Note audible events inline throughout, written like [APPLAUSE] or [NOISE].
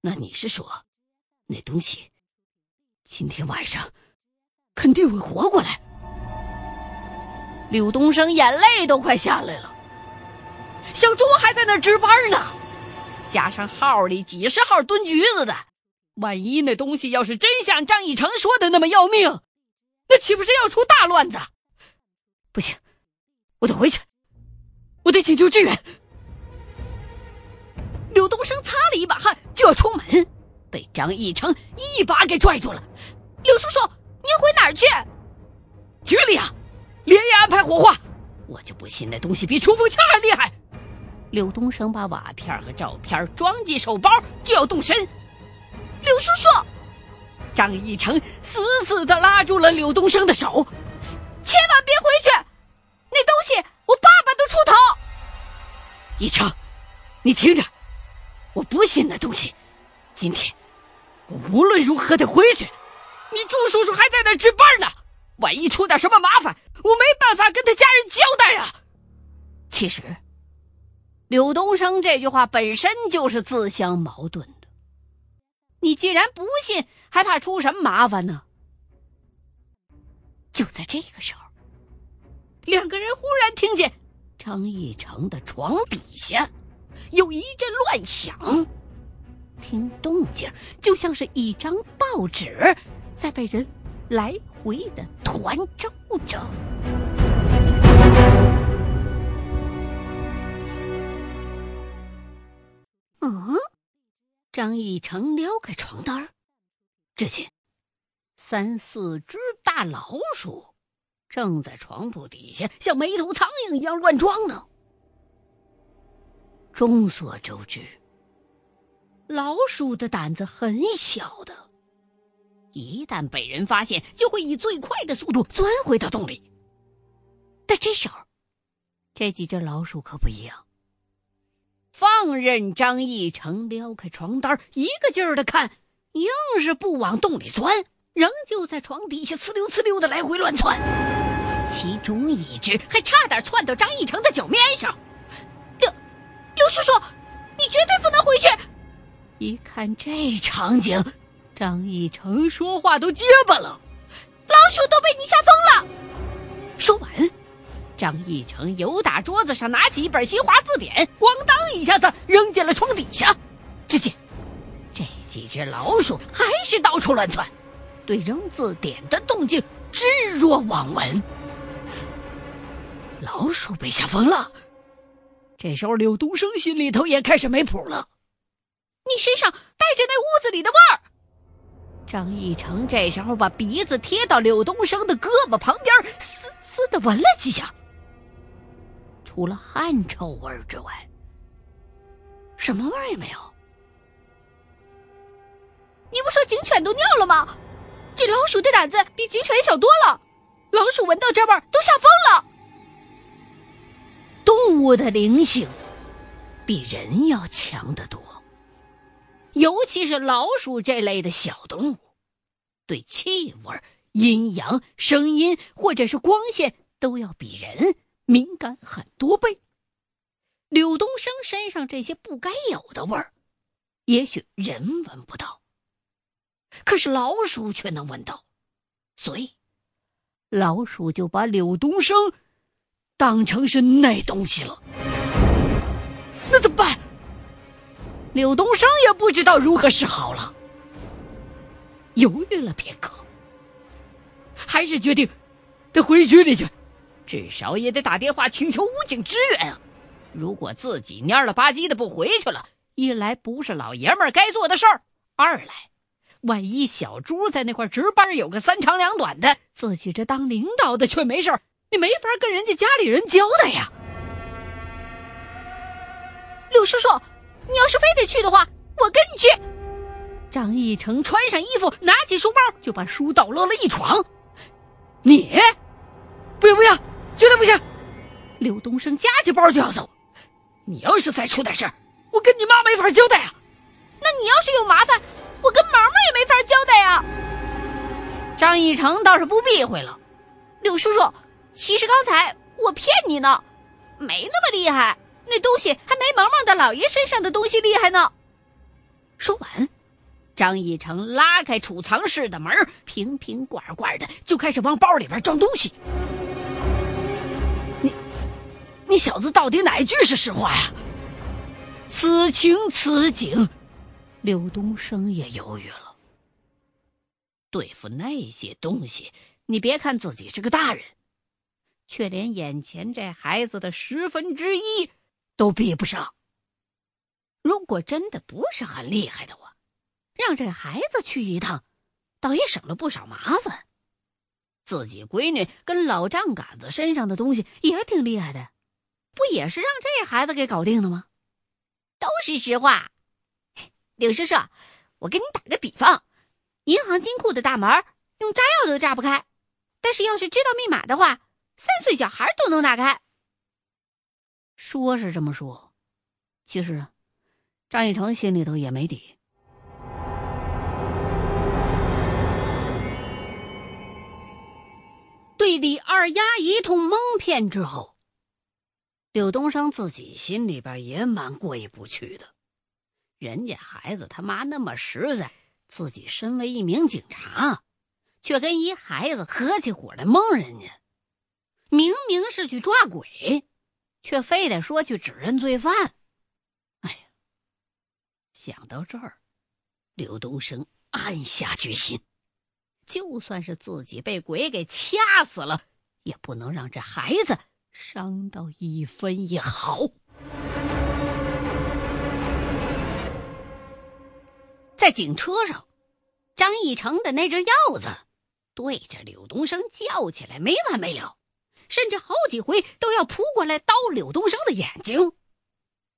那你是说，那东西今天晚上肯定会活过来？柳东升眼泪都快下来了。小朱还在那值班呢，加上号里几十号蹲局子的，万一那东西要是真像张义成说的那么要命，那岂不是要出大乱子？不行，我得回去，我得请求支援。柳东升擦了一把汗，就要出门，被张义成一把给拽住了。柳叔叔，您回哪儿去？局里啊，连夜安排火化。我就不信那东西比冲锋枪还厉害。柳东升把瓦片和照片装进手包，就要动身。柳叔叔，张义成死死的拉住了柳东升的手，千万别回去，那东西我爸爸都出头。义成，你听着，我不信那东西。今天我无论如何得回去。你朱叔叔还在那值班呢，万一出点什么麻烦，我没办法跟他家人交代呀。其实。柳东升这句话本身就是自相矛盾的。你既然不信，还怕出什么麻烦呢？就在这个时候，两个人忽然听见张义成的床底下有一阵乱响，听动静就像是一张报纸在被人来回的团周着。嗯，张义成撩开床单只见三四只大老鼠正在床铺底下像没头苍蝇一样乱撞呢。众所周知，老鼠的胆子很小的，一旦被人发现，就会以最快的速度钻回到洞里。但这时候，这几只老鼠可不一样。放任张义成撩开床单，一个劲儿的看，硬是不往洞里钻，仍旧在床底下呲溜呲溜的来回乱窜。其中一只还差点窜到张义成的脚面上。叔叔，你绝对不能回去！一看这场景，张义成说话都结巴了。老鼠都被你吓疯了。说完。张义成由打桌子上拿起一本新华字典，咣当一下子扔进了床底下。只见这几只老鼠还是到处乱窜，对扔字典的动静置若罔闻。老鼠被吓疯了。这时候，柳东升心里头也开始没谱了。你身上带着那屋子里的味儿。张义成这时候把鼻子贴到柳东升的胳膊旁边，嘶嘶的闻了几下。除了汗臭味之外，什么味儿也没有。你不说警犬都尿了吗？这老鼠的胆子比警犬小多了，老鼠闻到这味儿都吓疯了。动物的灵性比人要强得多，尤其是老鼠这类的小动物，对气味、阴阳、声音或者是光线都要比人。敏感很多倍。柳东升身上这些不该有的味儿，也许人闻不到，可是老鼠却能闻到，所以老鼠就把柳东升当成是那东西了。那怎么办？柳东升也不知道如何是好了，犹豫了片刻，还是决定得回局里去。至少也得打电话请求武警支援啊！如果自己蔫了吧唧的不回去了，一来不是老爷们该做的事儿，二来，万一小朱在那块值班有个三长两短的，自己这当领导的却没事儿，你没法跟人家家里人交代呀。柳叔叔，你要是非得去的话，我跟你去。张义成穿上衣服，拿起书包就把书倒落了一床。你，不行不行！绝对不行！柳东升夹起包就要走。你要是再出点事儿，我跟你妈没法交代啊。那你要是有麻烦，我跟毛毛也没法交代啊。张义成倒是不避讳了。柳叔叔，其实刚才我骗你呢，没那么厉害。那东西还没萌萌的老爷身上的东西厉害呢。说完，张义成拉开储藏室的门，瓶瓶罐罐的就开始往包里边装东西。你，你小子到底哪句是实话呀？此情此景，刘东升也犹豫了。对付那些东西，你别看自己是个大人，却连眼前这孩子的十分之一都比不上。如果真的不是很厉害的话，让这孩子去一趟，倒也省了不少麻烦。自己闺女跟老丈杆子身上的东西也挺厉害的，不也是让这孩子给搞定的吗？都是实话。柳叔叔，我给你打个比方，银行金库的大门用炸药都炸不开，但是要是知道密码的话，三岁小孩都能打开。说是这么说，其实张义成心里头也没底。对李二丫一通蒙骗之后，柳东升自己心里边也蛮过意不去的。人家孩子他妈那么实在，自己身为一名警察，却跟一孩子合起伙来蒙人家。明明是去抓鬼，却非得说去指认罪犯。哎呀，想到这儿，柳东升暗下决心。就算是自己被鬼给掐死了，也不能让这孩子伤到一分一毫。在警车上，张义成的那只鹞子对着柳东升叫起来没完没了，甚至好几回都要扑过来叨柳东升的眼睛。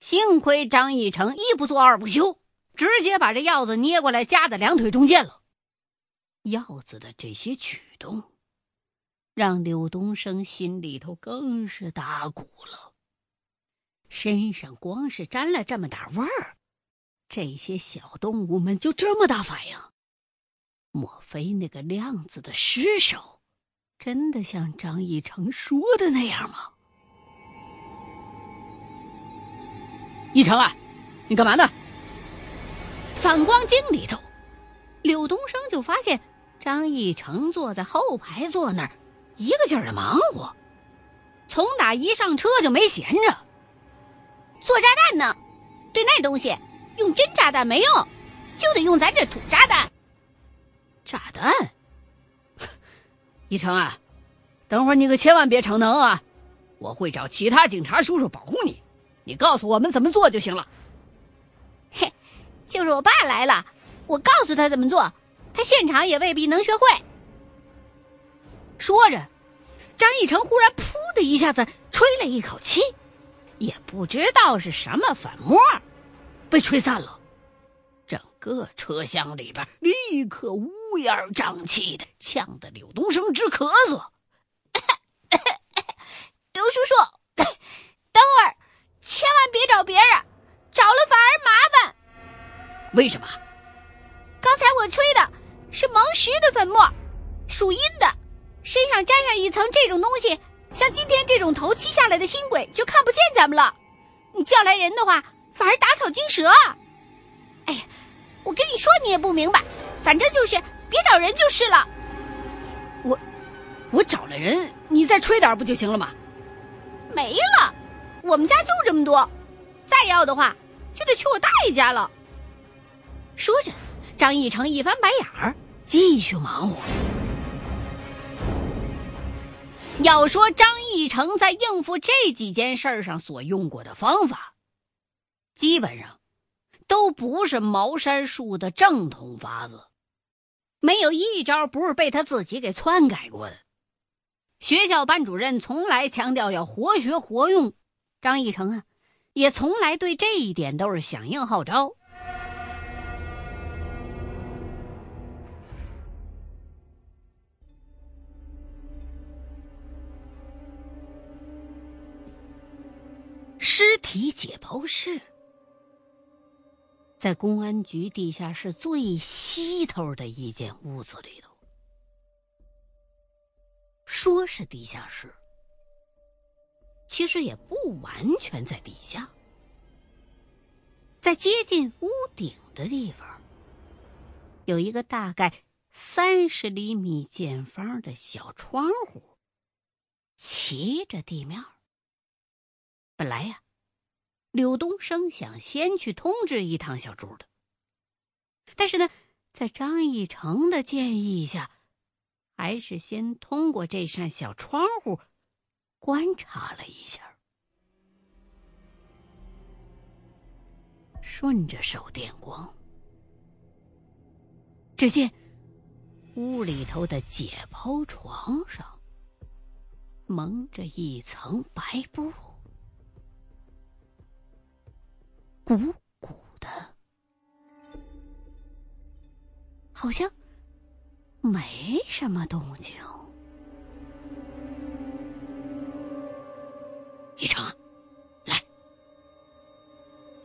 幸亏张义成一不做二不休，直接把这鹞子捏过来夹在两腿中间了。鹞子的这些举动，让柳东升心里头更是打鼓了。身上光是沾了这么点味儿，这些小动物们就这么大反应？莫非那个亮子的尸首，真的像张义成说的那样吗？义成啊，你干嘛呢？反光镜里头，柳东升就发现。张义成坐在后排座那儿，一个劲儿的忙活，从打一上车就没闲着。做炸弹呢，对那东西用真炸弹没用，就得用咱这土炸弹。炸弹？一成啊，等会儿你可千万别逞能啊！我会找其他警察叔叔保护你，你告诉我们怎么做就行了。嘿，就是我爸来了，我告诉他怎么做。他现场也未必能学会。说着，张一成忽然“噗”的一下子吹了一口气，也不知道是什么粉末，被吹散了。整个车厢里边立刻乌烟瘴气的，呛得柳东升直咳嗽。[COUGHS] 刘叔叔，等会儿千万别找别人，找了反而麻烦。为什么？刚才我吹的。是蒙石的粉末，属阴的，身上沾上一层这种东西，像今天这种头七下来的新鬼就看不见咱们了。你叫来人的话，反而打草惊蛇。哎呀，我跟你说你也不明白，反正就是别找人就是了。我，我找了人，你再吹点不就行了吗？没了，我们家就这么多，再要的话就得去我大爷家了。说着。张义成一翻白眼儿，继续忙活。要说张义成在应付这几件事上所用过的方法，基本上都不是茅山术的正统法子，没有一招不是被他自己给篡改过的。学校班主任从来强调要活学活用，张义成啊，也从来对这一点都是响应号召。尸体解剖室在公安局地下室最西头的一间屋子里头。说是地下室，其实也不完全在底下。在接近屋顶的地方，有一个大概三十厘米见方的小窗户，齐着地面。本来呀，柳东升想先去通知一趟小朱的，但是呢，在张义成的建议下，还是先通过这扇小窗户观察了一下。顺着手电光，只见屋里头的解剖床上蒙着一层白布，鼓鼓的，好像没什么动静。一成。来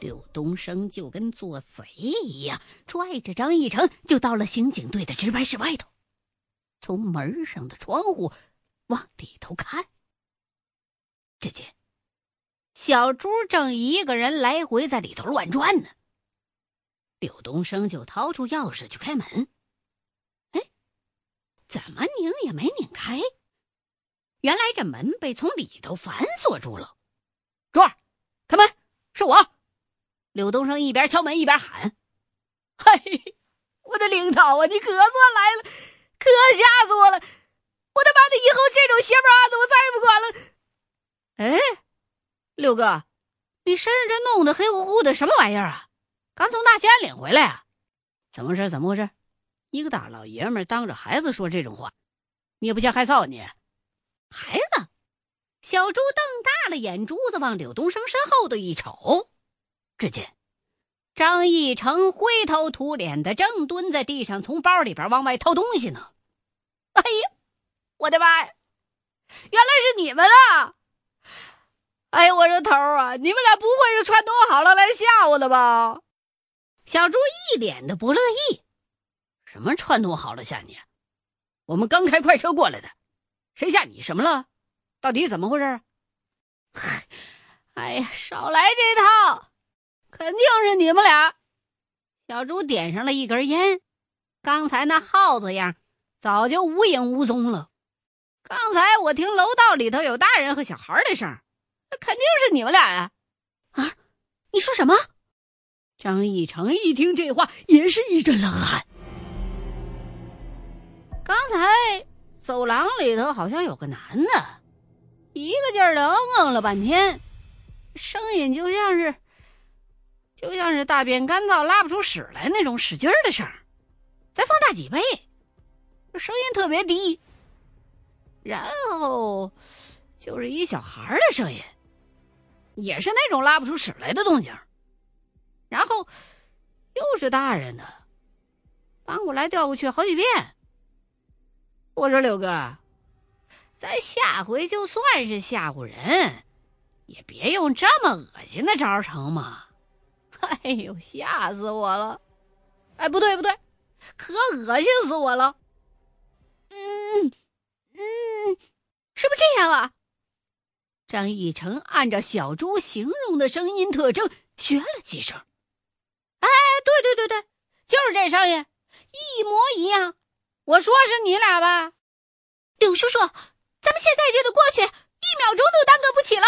柳东升就跟做贼一样，拽着张一成就到了刑警队的值班室外头，从门上的窗户往里头看。小猪正一个人来回在里头乱转呢。柳东升就掏出钥匙去开门，哎，怎么拧也没拧开。原来这门被从里头反锁住了。猪儿，开门，是我。柳东升一边敲门一边喊：“嘿，我的领导啊，你可算来了，可吓死我了！我他妈的以后这种邪门案子我再也不管了。”哎，六哥，你身上这弄得黑乎乎的什么玩意儿啊？刚从大兴安岭回来啊？怎么回事？怎么回事？一个大老爷们当着孩子说这种话，你也不嫌害臊你？孩子，小朱瞪大了眼珠子往柳东升身后头一瞅。只见张义成灰头土脸的，正蹲在地上，从包里边往外掏东西呢。哎呀，我的妈呀！原来是你们啊！哎呀，我这头啊！你们俩不会是串通好了来吓我的吧？小猪一脸的不乐意：“什么串通好了吓你？我们刚开快车过来的，谁吓你什么了？到底怎么回事？” [LAUGHS] 哎呀，少来这套！肯定是你们俩。小猪点上了一根烟，刚才那耗子样早就无影无踪了。刚才我听楼道里头有大人和小孩的声，那肯定是你们俩呀！啊，你说什么？张义成一听这话，也是一阵冷汗。刚才走廊里头好像有个男的，一个劲儿的嗯嗯了半天，声音就像是……就像是大便干燥拉不出屎来那种使劲儿的声儿，再放大几倍，声音特别低。然后就是一小孩的声音，也是那种拉不出屎来的动静。然后又是大人的，翻过来调过去好几遍。我说柳哥，咱下回就算是吓唬人，也别用这么恶心的招成吗？哎呦，吓死我了！哎，不对不对，可恶心死我了！嗯嗯，是不是这样啊？张义成按照小猪形容的声音特征学了几声。哎，对对对对，就是这声音，一模一样。我说是你俩吧？柳叔叔，咱们现在就得过去，一秒钟都耽搁不起了。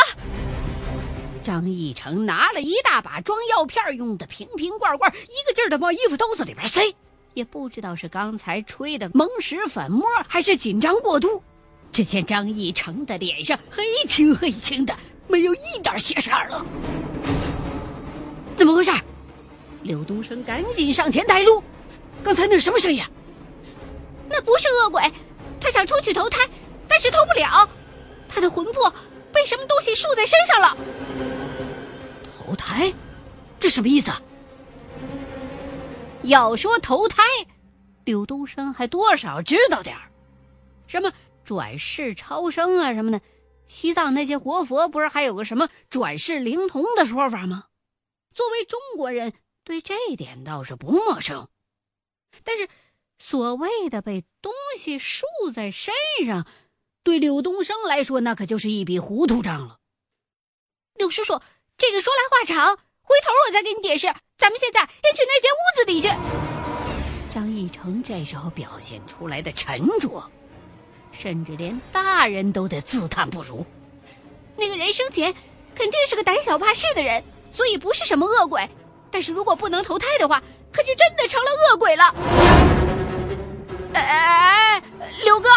张义成拿了一大把装药片用的瓶瓶罐罐，一个劲儿的往衣服兜子里边塞。也不知道是刚才吹的蒙石粉末，还是紧张过度。只见张义成的脸上黑青黑青的，没有一点血色了。怎么回事？刘东升赶紧上前带路。刚才那是什么声音？那不是恶鬼，他想出去投胎，但是投不了，他的魂魄被什么东西束在身上了。投胎，这什么意思？要说投胎，柳东升还多少知道点儿，什么转世超生啊什么的。西藏那些活佛不是还有个什么转世灵童的说法吗？作为中国人，对这点倒是不陌生。但是，所谓的被东西束在身上，对柳东升来说，那可就是一笔糊涂账了。柳叔叔。这个说来话长，回头我再给你解释。咱们现在先去那间屋子里去。张义成这时候表现出来的沉着，甚至连大人都得自叹不如。那个人生前肯定是个胆小怕事的人，所以不是什么恶鬼。但是如果不能投胎的话，可就真的成了恶鬼了。哎哎哎，刘哥，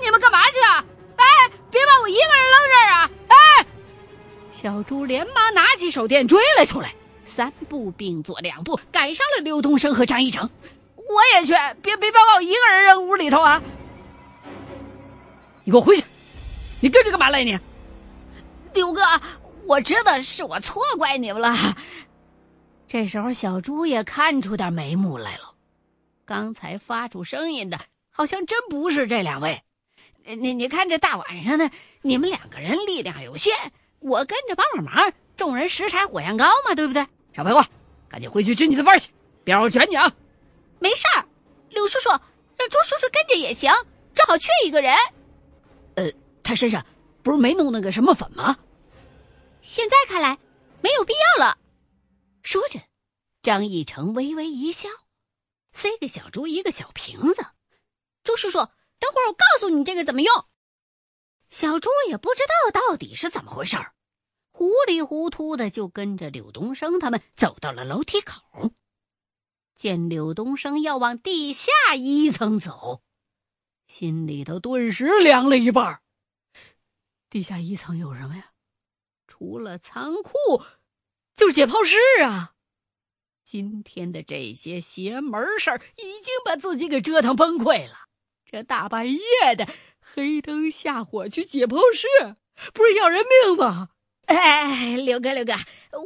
你们干嘛去啊？哎，别把我一个人扔这儿啊！哎，小猪连忙拿起手电追了出来。三步并作两步，赶上了刘东升和张一成。我也去，别别把我一个人扔屋里头啊！你给我回去！你跟着干嘛来？你，刘哥，我知道是我错怪你们了。这时候，小猪也看出点眉目来了。刚才发出声音的，好像真不是这两位。你你看，这大晚上的，你们两个人力量有限，我跟着帮帮忙。众人拾柴火焰高嘛，对不对？少废话，赶紧回去值你的班去，别让我卷你啊！没事儿，柳叔叔让朱叔叔跟着也行，正好缺一个人。呃，他身上不是没弄那个什么粉吗？现在看来没有必要了。说着，张义成微微一笑，塞给小猪一个小瓶子。朱叔叔，等会儿我告诉你这个怎么用。小猪也不知道到底是怎么回事儿。糊里糊涂的就跟着柳东升他们走到了楼梯口，见柳东升要往地下一层走，心里头顿时凉了一半。地下一层有什么呀？除了仓库，就是解剖室啊！今天的这些邪门事儿已经把自己给折腾崩溃了。这大半夜的，黑灯瞎火去解剖室，不是要人命吗？哎，刘哥，刘哥，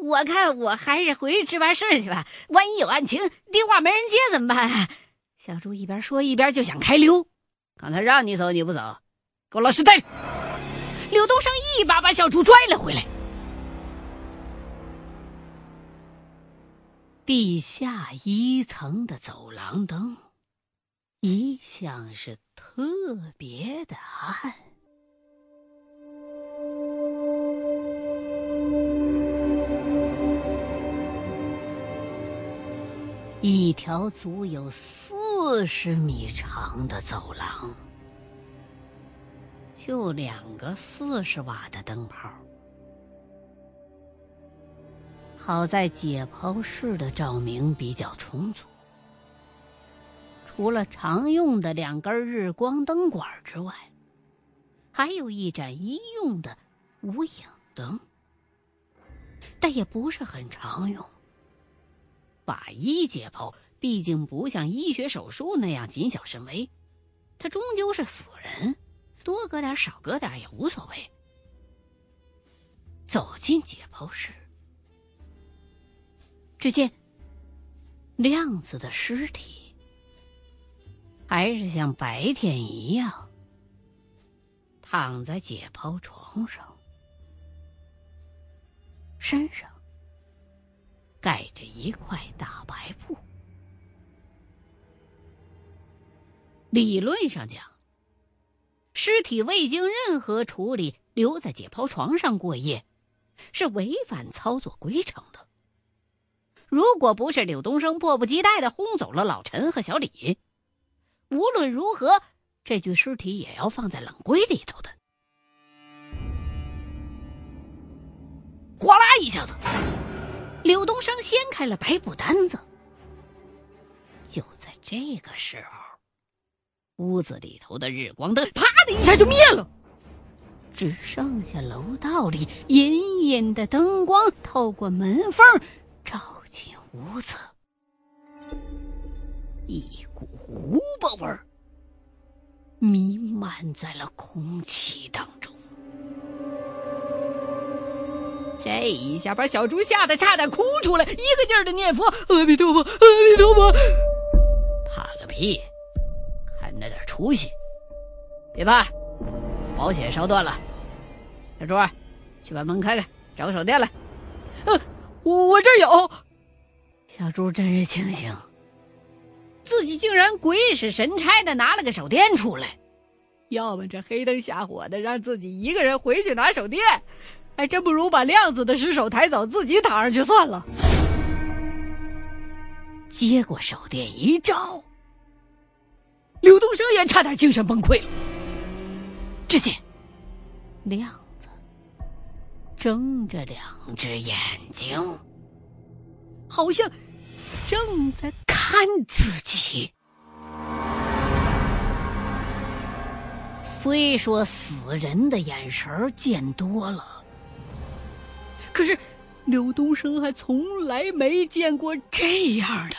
我看我还是回去值班室去吧。万一有案情，电话没人接怎么办？小猪一边说一边就想开溜。刚才让你走你不走，给我老实待着！刘东升一把把小猪拽了回来。地下一层的走廊灯一向是特别的暗。一条足有四十米长的走廊，就两个四十瓦的灯泡。好在解剖室的照明比较充足，除了常用的两根日光灯管之外，还有一盏医用的无影灯，但也不是很常用。法医解剖毕竟不像医学手术那样谨小慎微，他终究是死人，多搁点少搁点也无所谓。走进解剖室，只见亮子的尸体还是像白天一样躺在解剖床上，身上。盖着一块大白布。理论上讲，尸体未经任何处理留在解剖床上过夜，是违反操作规程的。如果不是柳东升迫不及待的轰走了老陈和小李，无论如何，这具尸体也要放在冷柜里头的。哗啦一下子。柳东升掀开了白布单子。就在这个时候，屋子里头的日光灯啪的一下就灭了，只剩下楼道里隐隐的灯光透过门缝照进屋子，一股糊巴味儿弥漫在了空气当中。这一下把小猪吓得差点哭出来，一个劲儿的念佛：“阿弥陀佛，阿弥陀佛。”怕个屁！看着点出息，别怕，保险烧断了。小猪，去把门开开，找个手电来。呃，我这有。小猪真是庆幸，自己竟然鬼使神差的拿了个手电出来，要么这黑灯瞎火的让自己一个人回去拿手电。还真不如把亮子的尸首抬走，自己躺上去算了。接过手电一照，刘东升也差点精神崩溃了。只见亮子睁着两只眼睛，好像正在看自己。虽说死人的眼神见多了，可是刘东升还从来没见过这样的。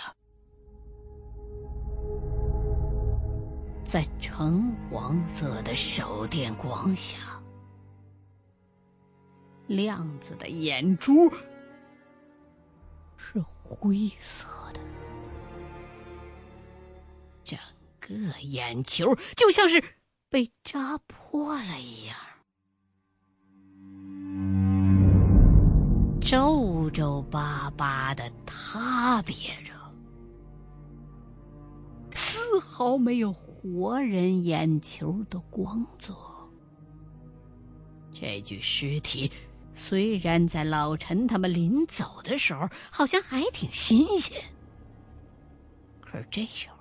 在橙黄色的手电光下，亮子的眼珠是灰色的，整个眼球就像是。被扎破了一样，皱皱巴巴的塌瘪着，丝毫没有活人眼球的光泽。这具尸体虽然在老陈他们临走的时候好像还挺新鲜，可是这时候。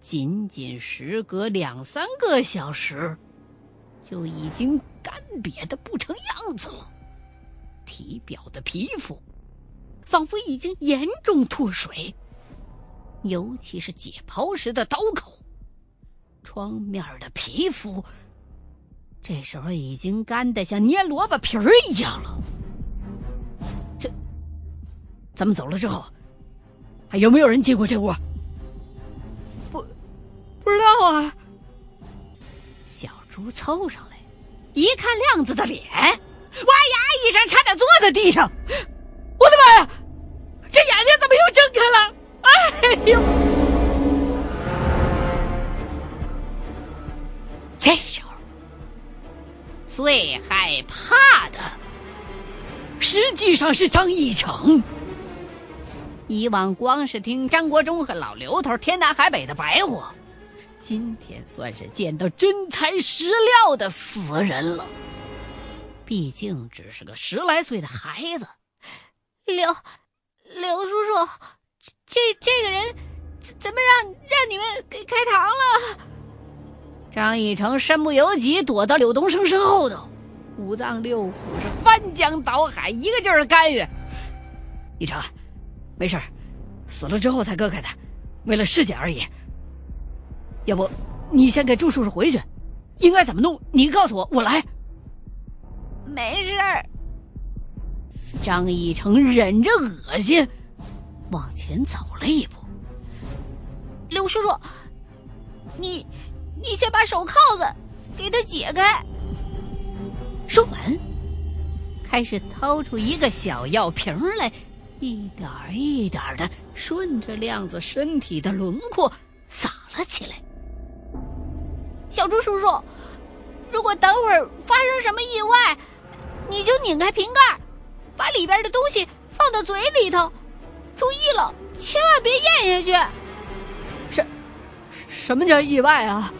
仅仅时隔两三个小时，就已经干瘪的不成样子了。体表的皮肤仿佛已经严重脱水，尤其是解剖时的刀口，窗面的皮肤这时候已经干得像捏萝卜皮儿一样了。这，咱们走了之后，还有没有人进过这屋？不知道啊。小猪凑上来，一看亮子的脸，哇呀一声，差点坐在地上。我的妈呀！这眼睛怎么又睁开了？哎呦！这时候，最害怕的实际上是张义成。以往光是听张国忠和老刘头天南海北的白话。今天算是见到真材实料的死人了。毕竟只是个十来岁的孩子。刘刘叔叔，这这个人怎么让让你们给开膛了？张以成身不由己躲到柳东升身后头，五脏六腑是翻江倒海，一个劲儿干预。以成，没事死了之后才割开的，为了尸检而已。要不，你先给朱叔叔回去，应该怎么弄？你告诉我，我来。没事儿。张以成忍着恶心，往前走了一步。刘叔叔，你你先把手铐子给他解开。说完，开始掏出一个小药瓶来，一点一点的顺着亮子身体的轮廓撒了起来。小猪叔叔，如果等会儿发生什么意外，你就拧开瓶盖，把里边的东西放到嘴里头。注意了，千万别咽下去。什什么叫意外啊？